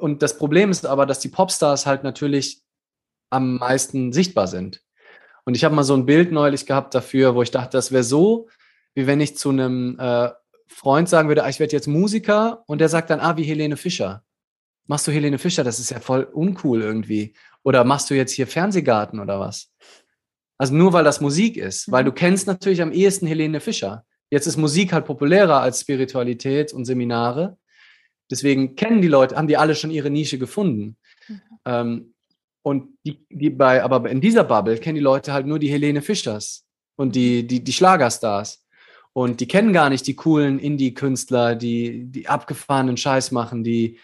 und das Problem ist aber, dass die Popstars halt natürlich am meisten sichtbar sind. Und ich habe mal so ein Bild neulich gehabt dafür, wo ich dachte, das wäre so, wie wenn ich zu einem äh, Freund sagen würde, ah, ich werde jetzt Musiker und der sagt dann, ah, wie Helene Fischer. Machst du Helene Fischer? Das ist ja voll uncool irgendwie. Oder machst du jetzt hier Fernsehgarten oder was? Also nur weil das Musik ist, weil du mhm. kennst natürlich am ehesten Helene Fischer. Jetzt ist Musik halt populärer als Spiritualität und Seminare. Deswegen kennen die Leute, haben die alle schon ihre Nische gefunden. Mhm. Ähm, und die, die bei, aber in dieser Bubble kennen die Leute halt nur die Helene Fischers und die, die, die Schlagerstars. Und die kennen gar nicht die coolen Indie-Künstler, die, die abgefahrenen Scheiß machen, die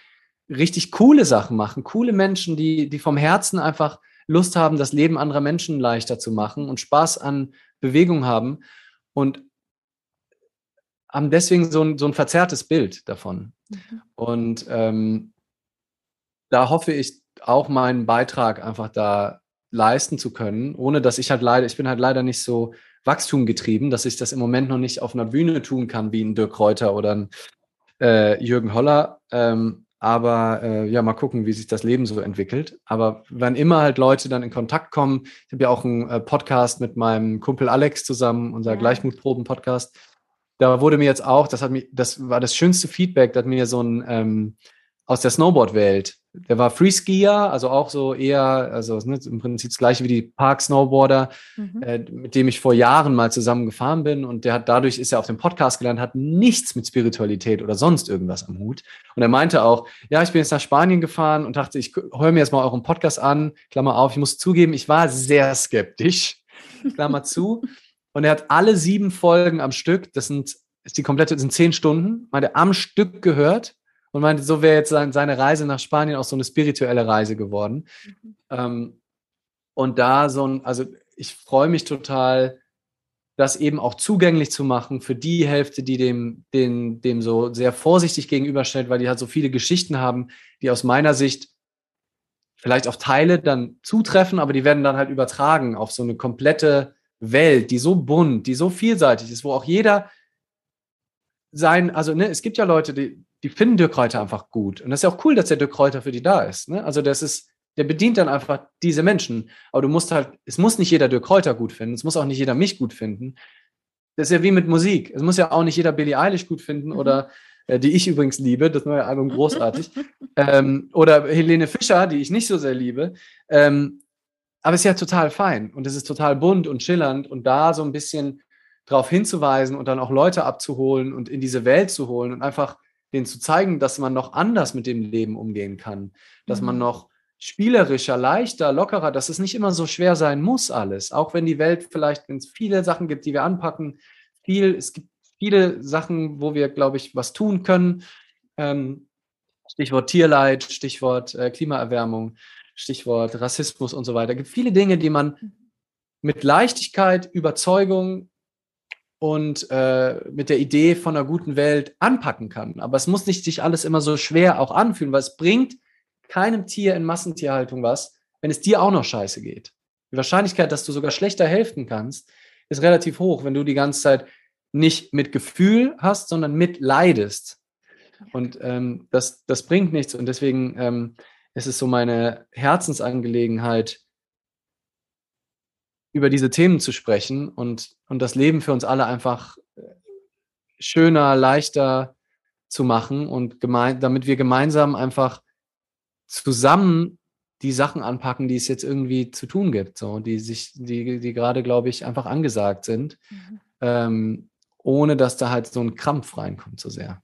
richtig coole Sachen machen, coole Menschen, die, die vom Herzen einfach Lust haben, das Leben anderer Menschen leichter zu machen und Spaß an Bewegung haben und haben deswegen so ein, so ein verzerrtes Bild davon. Mhm. Und ähm, da hoffe ich auch meinen Beitrag einfach da leisten zu können, ohne dass ich halt leider, ich bin halt leider nicht so Wachstum getrieben, dass ich das im Moment noch nicht auf einer Bühne tun kann, wie ein Dirk Reuter oder ein äh, Jürgen Holler. Ähm, aber äh, ja, mal gucken, wie sich das Leben so entwickelt. Aber wenn immer halt Leute dann in Kontakt kommen, ich habe ja auch einen äh, Podcast mit meinem Kumpel Alex zusammen, unser ja. Gleichmutproben-Podcast. Da wurde mir jetzt auch, das hat mir, das war das schönste Feedback, dass mir so ein ähm, aus der Snowboard-Welt. Der war Freeskier, also auch so eher, also ne, im Prinzip das gleiche wie die Park-Snowboarder, mhm. äh, mit dem ich vor Jahren mal zusammen gefahren bin. Und der hat dadurch ist er auf dem Podcast gelernt, hat nichts mit Spiritualität oder sonst irgendwas am Hut. Und er meinte auch, ja, ich bin jetzt nach Spanien gefahren und dachte, ich höre mir jetzt mal euren Podcast an. Klammer auf, ich muss zugeben, ich war sehr skeptisch. Klammer zu. Und er hat alle sieben Folgen am Stück, das sind, ist die komplette, sind zehn Stunden, meinte, am Stück gehört und meinte, so wäre jetzt seine Reise nach Spanien auch so eine spirituelle Reise geworden. Mhm. Ähm, und da so ein, also ich freue mich total, das eben auch zugänglich zu machen für die Hälfte, die dem, dem, dem so sehr vorsichtig gegenüberstellt, weil die halt so viele Geschichten haben, die aus meiner Sicht vielleicht auf Teile dann zutreffen, aber die werden dann halt übertragen auf so eine komplette Welt, die so bunt, die so vielseitig ist, wo auch jeder sein, also ne, es gibt ja Leute, die, die finden Dirk Kräuter einfach gut. Und das ist ja auch cool, dass der Dirk Kräuter für die da ist. Ne? Also das ist, der bedient dann einfach diese Menschen. Aber du musst halt, es muss nicht jeder Dirk Kräuter gut finden, es muss auch nicht jeder mich gut finden. Das ist ja wie mit Musik. Es muss ja auch nicht jeder Billie Eilish gut finden mhm. oder äh, die ich übrigens liebe, das neue Album großartig. ähm, oder Helene Fischer, die ich nicht so sehr liebe. Ähm, aber es ist ja total fein und es ist total bunt und schillernd und da so ein bisschen darauf hinzuweisen und dann auch Leute abzuholen und in diese Welt zu holen und einfach denen zu zeigen, dass man noch anders mit dem Leben umgehen kann, dass mhm. man noch spielerischer, leichter, lockerer, dass es nicht immer so schwer sein muss alles, auch wenn die Welt vielleicht, wenn es viele Sachen gibt, die wir anpacken, viel, es gibt viele Sachen, wo wir, glaube ich, was tun können. Ähm, Stichwort Tierleid, Stichwort äh, Klimaerwärmung, Stichwort Rassismus und so weiter. Es gibt viele Dinge, die man mhm. mit Leichtigkeit, Überzeugung und äh, mit der Idee von einer guten Welt anpacken kann. Aber es muss nicht sich alles immer so schwer auch anfühlen, weil es bringt keinem Tier in Massentierhaltung was, wenn es dir auch noch scheiße geht. Die Wahrscheinlichkeit, dass du sogar schlechter helfen kannst, ist relativ hoch, wenn du die ganze Zeit nicht mit Gefühl hast, sondern mitleidest. Und ähm, das, das bringt nichts. Und deswegen ähm, ist es so meine Herzensangelegenheit, über diese Themen zu sprechen und, und das Leben für uns alle einfach äh, schöner, leichter zu machen und gemein, damit wir gemeinsam einfach zusammen die Sachen anpacken, die es jetzt irgendwie zu tun gibt, so, die sich, die, die gerade, glaube ich, einfach angesagt sind, mhm. ähm, ohne dass da halt so ein Krampf reinkommt so sehr.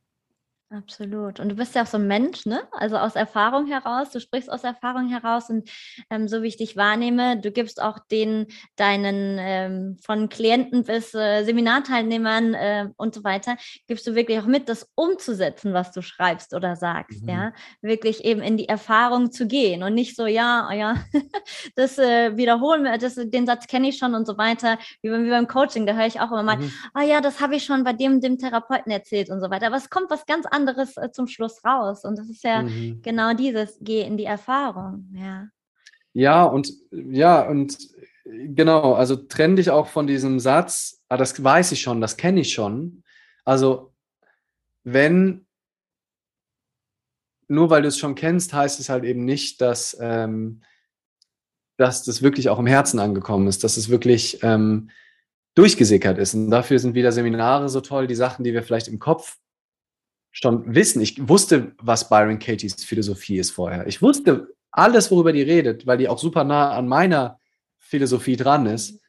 Absolut. Und du bist ja auch so ein Mensch, ne? Also aus Erfahrung heraus, du sprichst aus Erfahrung heraus und ähm, so wie ich dich wahrnehme, du gibst auch den deinen ähm, von Klienten bis äh, Seminarteilnehmern äh, und so weiter, gibst du wirklich auch mit, das umzusetzen, was du schreibst oder sagst, mhm. ja? Wirklich eben in die Erfahrung zu gehen und nicht so, ja, oh ja, das äh, wiederholen wir, das, den Satz kenne ich schon und so weiter, wie, wie beim Coaching, da höre ich auch immer mal, mhm. oh ja, das habe ich schon bei dem, dem Therapeuten erzählt und so weiter. Aber es kommt was ganz anderes anderes äh, zum Schluss raus. Und das ist ja mhm. genau dieses, geh in die Erfahrung, ja. Ja, und ja, und genau, also trenn dich auch von diesem Satz, ah, das weiß ich schon, das kenne ich schon. Also, wenn nur weil du es schon kennst, heißt es halt eben nicht, dass, ähm, dass das wirklich auch im Herzen angekommen ist, dass es wirklich ähm, durchgesickert ist. Und dafür sind wieder Seminare so toll, die Sachen, die wir vielleicht im Kopf schon wissen. Ich wusste, was Byron Katie's Philosophie ist vorher. Ich wusste alles, worüber die redet, weil die auch super nah an meiner Philosophie dran ist.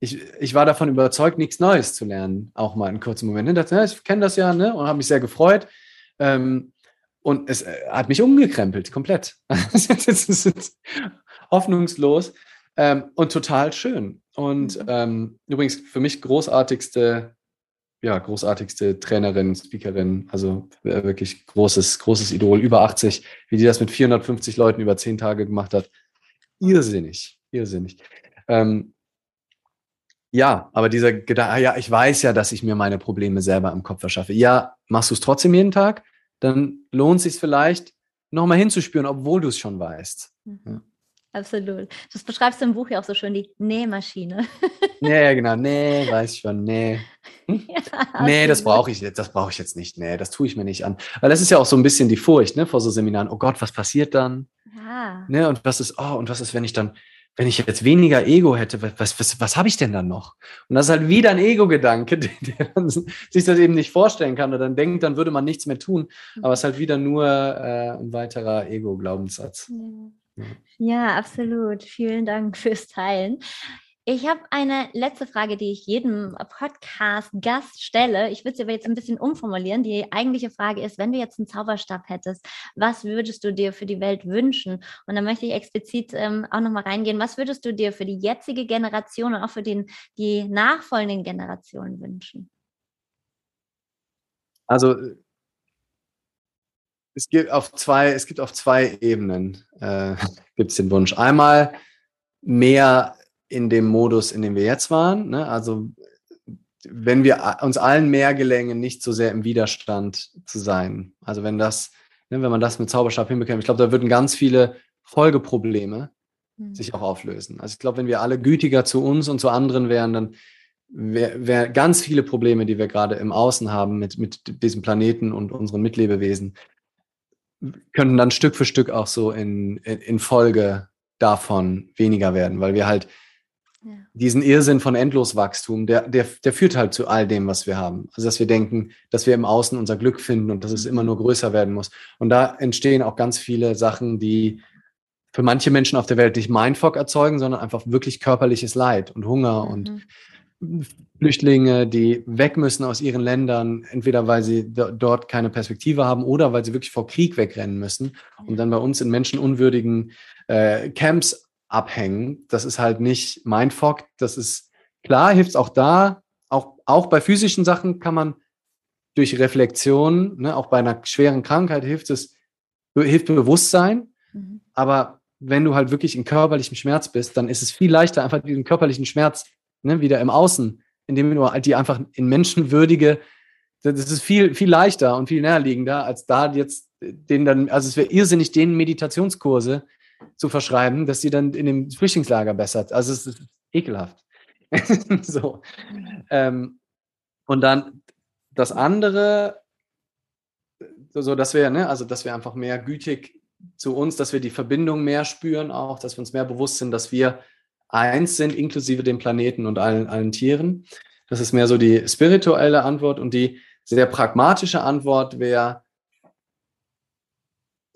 Ich, ich war davon überzeugt, nichts Neues zu lernen, auch mal in kurzen Momenten. Ich dachte, ich kenne das ja, ne? Und habe mich sehr gefreut. Ähm, und es äh, hat mich umgekrempelt, komplett. hoffnungslos ähm, und total schön. Und mhm. ähm, übrigens für mich großartigste ja, großartigste Trainerin, Speakerin, also wirklich großes, großes Idol, über 80, wie die das mit 450 Leuten über zehn Tage gemacht hat. Irrsinnig, irrsinnig. Ähm, ja, aber dieser Gedanke, ah ja, ich weiß ja, dass ich mir meine Probleme selber im Kopf verschaffe. Ja, machst du es trotzdem jeden Tag, dann lohnt es sich vielleicht, nochmal hinzuspüren, obwohl du es schon weißt. Mhm. Ja. Absolut. Das beschreibst du im Buch ja auch so schön, die Nähmaschine. Ja, genau. Nee, weiß ich schon. Nee. Hm? Ja, nee, das brauche ich jetzt, das brauche ich jetzt nicht. Nee, das tue ich mir nicht an. Weil das ist ja auch so ein bisschen die Furcht, ne, vor so Seminaren. Oh Gott, was passiert dann? Ja. Ne, und was ist, oh, und was ist, wenn ich dann, wenn ich jetzt weniger Ego hätte, was, was, was habe ich denn dann noch? Und das ist halt wieder ein Ego-Gedanke, der, der sich das eben nicht vorstellen kann oder dann denkt, dann würde man nichts mehr tun. Aber es ist halt wieder nur äh, ein weiterer Ego-Glaubenssatz. Ja. Ja, absolut. Vielen Dank fürs Teilen. Ich habe eine letzte Frage, die ich jedem Podcast-Gast stelle. Ich würde sie aber jetzt ein bisschen umformulieren. Die eigentliche Frage ist, wenn du jetzt einen Zauberstab hättest, was würdest du dir für die Welt wünschen? Und da möchte ich explizit ähm, auch nochmal reingehen. Was würdest du dir für die jetzige Generation und auch für den, die nachfolgenden Generationen wünschen? Also es gibt auf zwei, es gibt auf zwei Ebenen äh, gibt es den Wunsch. Einmal mehr in dem Modus, in dem wir jetzt waren. Ne? Also wenn wir uns allen mehr gelängen, nicht so sehr im Widerstand zu sein. Also wenn das, ne, wenn man das mit Zauberstab hinbekommt, ich glaube, da würden ganz viele Folgeprobleme mhm. sich auch auflösen. Also ich glaube, wenn wir alle gütiger zu uns und zu anderen wären, dann wären wär ganz viele Probleme, die wir gerade im Außen haben mit, mit diesem Planeten und unseren Mitlebewesen, könnten dann Stück für Stück auch so in, in, in Folge davon weniger werden, weil wir halt diesen Irrsinn von Endloswachstum, der, der, der führt halt zu all dem, was wir haben. Also, dass wir denken, dass wir im Außen unser Glück finden und dass es immer nur größer werden muss. Und da entstehen auch ganz viele Sachen, die für manche Menschen auf der Welt nicht Mindfuck erzeugen, sondern einfach wirklich körperliches Leid und Hunger mhm. und Flüchtlinge, die weg müssen aus ihren Ländern, entweder weil sie dort keine Perspektive haben oder weil sie wirklich vor Krieg wegrennen müssen und dann bei uns in menschenunwürdigen äh, Camps abhängen. Das ist halt nicht Mindfuck. Das ist klar, hilft es auch da. Auch, auch bei physischen Sachen kann man durch Reflexion, ne, auch bei einer schweren Krankheit hilft es, hilft Bewusstsein. Mhm. Aber wenn du halt wirklich in körperlichem Schmerz bist, dann ist es viel leichter, einfach diesen körperlichen Schmerz ne, wieder im Außen, indem du halt die einfach in menschenwürdige, das ist viel, viel leichter und viel näherliegender, als da jetzt den dann, also es wäre irrsinnig, den Meditationskurse zu verschreiben, dass sie dann in dem Flüchtlingslager bessert. Also es ist ekelhaft. so. Ähm, und dann das andere, so dass wir, ne, also dass wir einfach mehr gütig zu uns, dass wir die Verbindung mehr spüren, auch, dass wir uns mehr bewusst sind, dass wir eins sind, inklusive dem Planeten und allen, allen Tieren. Das ist mehr so die spirituelle Antwort und die sehr pragmatische Antwort wäre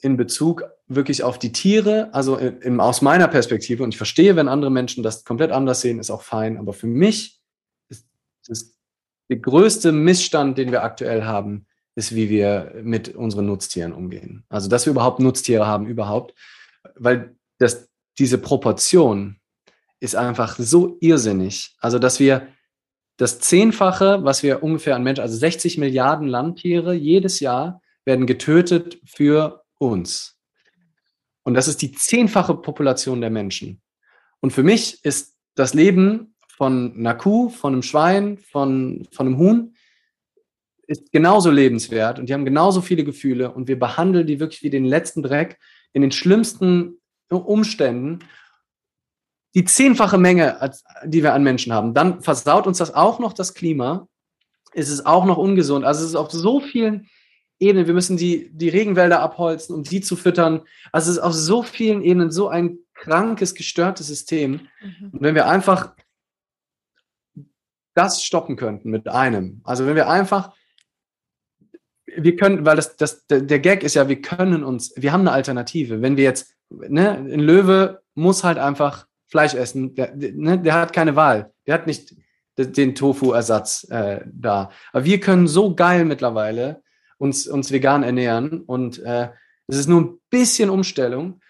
in Bezug wirklich auf die Tiere, also in, in, aus meiner Perspektive, und ich verstehe, wenn andere Menschen das komplett anders sehen, ist auch fein, aber für mich ist, ist der größte Missstand, den wir aktuell haben, ist, wie wir mit unseren Nutztieren umgehen. Also, dass wir überhaupt Nutztiere haben, überhaupt, weil das, diese Proportion ist einfach so irrsinnig. Also, dass wir das Zehnfache, was wir ungefähr an Menschen, also 60 Milliarden Landtiere jedes Jahr werden getötet für uns. Und das ist die zehnfache Population der Menschen. Und für mich ist das Leben von einer Kuh, von einem Schwein, von, von einem Huhn ist genauso lebenswert und die haben genauso viele Gefühle und wir behandeln die wirklich wie den letzten Dreck in den schlimmsten Umständen die zehnfache Menge, die wir an Menschen haben. Dann versaut uns das auch noch das Klima. Es ist auch noch ungesund. Also es ist auf so vielen Ebenen. Wir müssen die, die Regenwälder abholzen, um die zu füttern. Also es ist auf so vielen Ebenen so ein krankes, gestörtes System. Mhm. Und wenn wir einfach das stoppen könnten mit einem, also wenn wir einfach wir können, weil das, das, der Gag ist ja, wir können uns, wir haben eine Alternative. Wenn wir jetzt, ne, ein Löwe muss halt einfach Fleisch essen, der, ne, der hat keine Wahl. Der hat nicht den Tofu-Ersatz äh, da. Aber wir können so geil mittlerweile uns, uns vegan ernähren und äh, es ist nur ein bisschen Umstellung.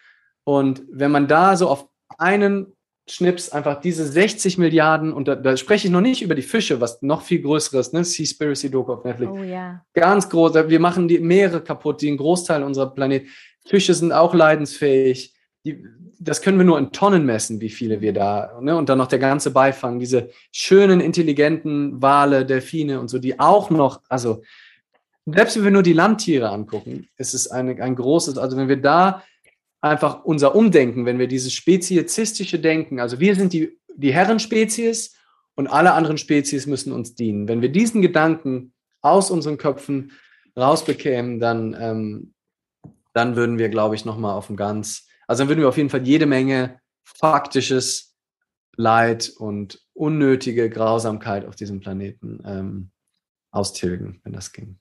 Und wenn man da so auf einen Schnips einfach diese 60 Milliarden, und da, da, spreche ich noch nicht über die Fische, was noch viel größeres, ne? Seaspiracy Doku auf Netflix. Oh ja. Ganz groß, wir machen die Meere kaputt, die ein Großteil unserer Planet. Fische sind auch leidensfähig. Die, das können wir nur in Tonnen messen, wie viele wir da, ne? Und dann noch der ganze Beifang, diese schönen, intelligenten Wale, Delfine und so, die auch noch, also selbst wenn wir nur die Landtiere angucken, ist es eine, ein großes, also wenn wir da einfach unser Umdenken, wenn wir dieses speziesistische Denken, also wir sind die, die Herrenspezies und alle anderen Spezies müssen uns dienen. Wenn wir diesen Gedanken aus unseren Köpfen rausbekämen, dann, ähm, dann würden wir, glaube ich, nochmal auf dem ganz, also dann würden wir auf jeden Fall jede Menge faktisches Leid und unnötige Grausamkeit auf diesem Planeten ähm, austilgen, wenn das ging.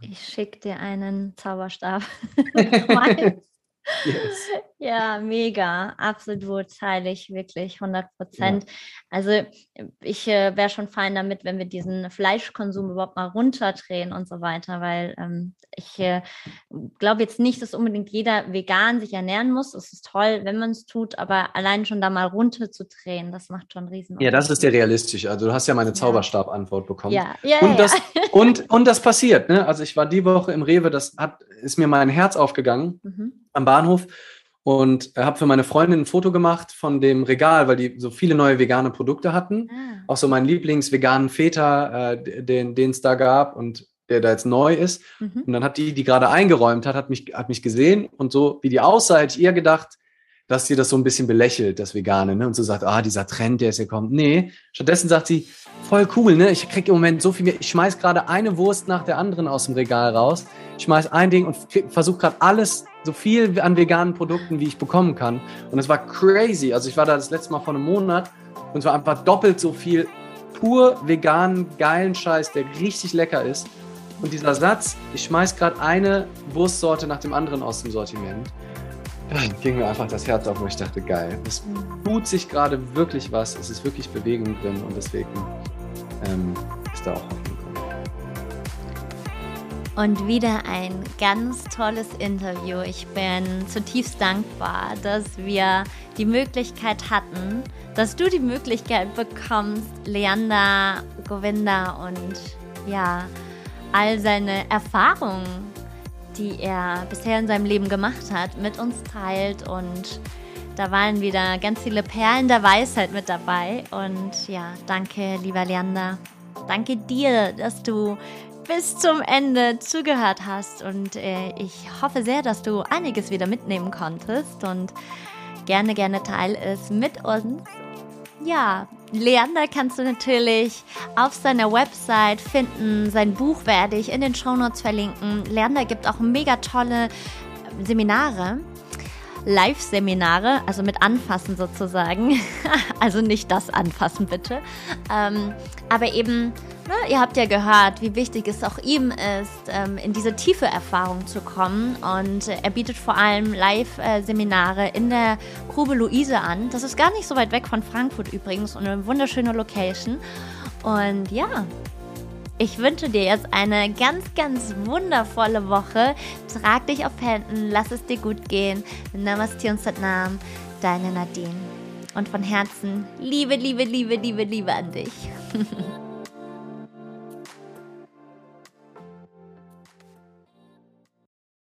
Ich schicke dir einen Zauberstab. Yes. Ja, mega. Absolut teile ich wirklich 100 Prozent. Ja. Also ich äh, wäre schon fein damit, wenn wir diesen Fleischkonsum überhaupt mal runterdrehen und so weiter, weil ähm, ich äh, glaube jetzt nicht, dass unbedingt jeder vegan sich ernähren muss. Es ist toll, wenn man es tut, aber allein schon da mal runterzudrehen, das macht schon riesen. Ja, das ist ja realistisch. Also du hast ja meine Zauberstab-Antwort bekommen. Ja, ja, und, ja. Das, und, und das passiert. Ne? Also ich war die Woche im Rewe, das hat, ist mir mein Herz aufgegangen. Mhm am Bahnhof und habe für meine Freundin ein Foto gemacht von dem Regal, weil die so viele neue vegane Produkte hatten. Ah. Auch so meinen Lieblingsveganen Feta, äh, den es da gab und der da jetzt neu ist. Mhm. Und dann hat die, die gerade eingeräumt hat, hat mich, hat mich gesehen und so, wie die aussah, hätte ich ihr gedacht, dass sie das so ein bisschen belächelt, das Vegane, ne? Und so sagt, ah, dieser Trend, der jetzt hier kommt. Nee, stattdessen sagt sie, voll cool, ne? Ich krieg im Moment so viel mehr. Ich schmeiß gerade eine Wurst nach der anderen aus dem Regal raus. Ich schmeiß ein Ding und versuche gerade alles, so viel an veganen Produkten, wie ich bekommen kann. Und es war crazy. Also ich war da das letzte Mal vor einem Monat und es war einfach doppelt so viel pur veganen, geilen Scheiß, der richtig lecker ist. Und dieser Satz, ich schmeiß gerade eine Wurstsorte nach dem anderen aus dem Sortiment, ging mir einfach das Herz auf, wo ich dachte, geil, es tut sich gerade wirklich was, es ist wirklich Bewegung drin und deswegen ähm, ist da auch Hoffnung. Und wieder ein ganz tolles Interview. Ich bin zutiefst dankbar, dass wir die Möglichkeit hatten, dass du die Möglichkeit bekommst, Leander, Govinda und ja, all seine Erfahrungen, die er bisher in seinem Leben gemacht hat, mit uns teilt. Und da waren wieder ganz viele Perlen der Weisheit mit dabei. Und ja, danke, lieber Leander. Danke dir, dass du bis zum Ende zugehört hast. Und äh, ich hoffe sehr, dass du einiges wieder mitnehmen konntest. Und gerne, gerne teile es mit uns. Ja, Leander kannst du natürlich auf seiner Website finden. Sein Buch werde ich in den Shownotes verlinken. Leander gibt auch mega tolle Seminare. Live-Seminare, also mit Anfassen sozusagen. also nicht das Anfassen bitte. Ähm, aber eben, ne, ihr habt ja gehört, wie wichtig es auch ihm ist, ähm, in diese tiefe Erfahrung zu kommen. Und er bietet vor allem Live-Seminare in der Grube Luise an. Das ist gar nicht so weit weg von Frankfurt übrigens und eine wunderschöne Location. Und ja, ich wünsche dir jetzt eine ganz, ganz wundervolle Woche. Trag dich auf Händen, lass es dir gut gehen. Namaste und Satnam, deine Nadine. Und von Herzen Liebe, Liebe, Liebe, Liebe, Liebe an dich.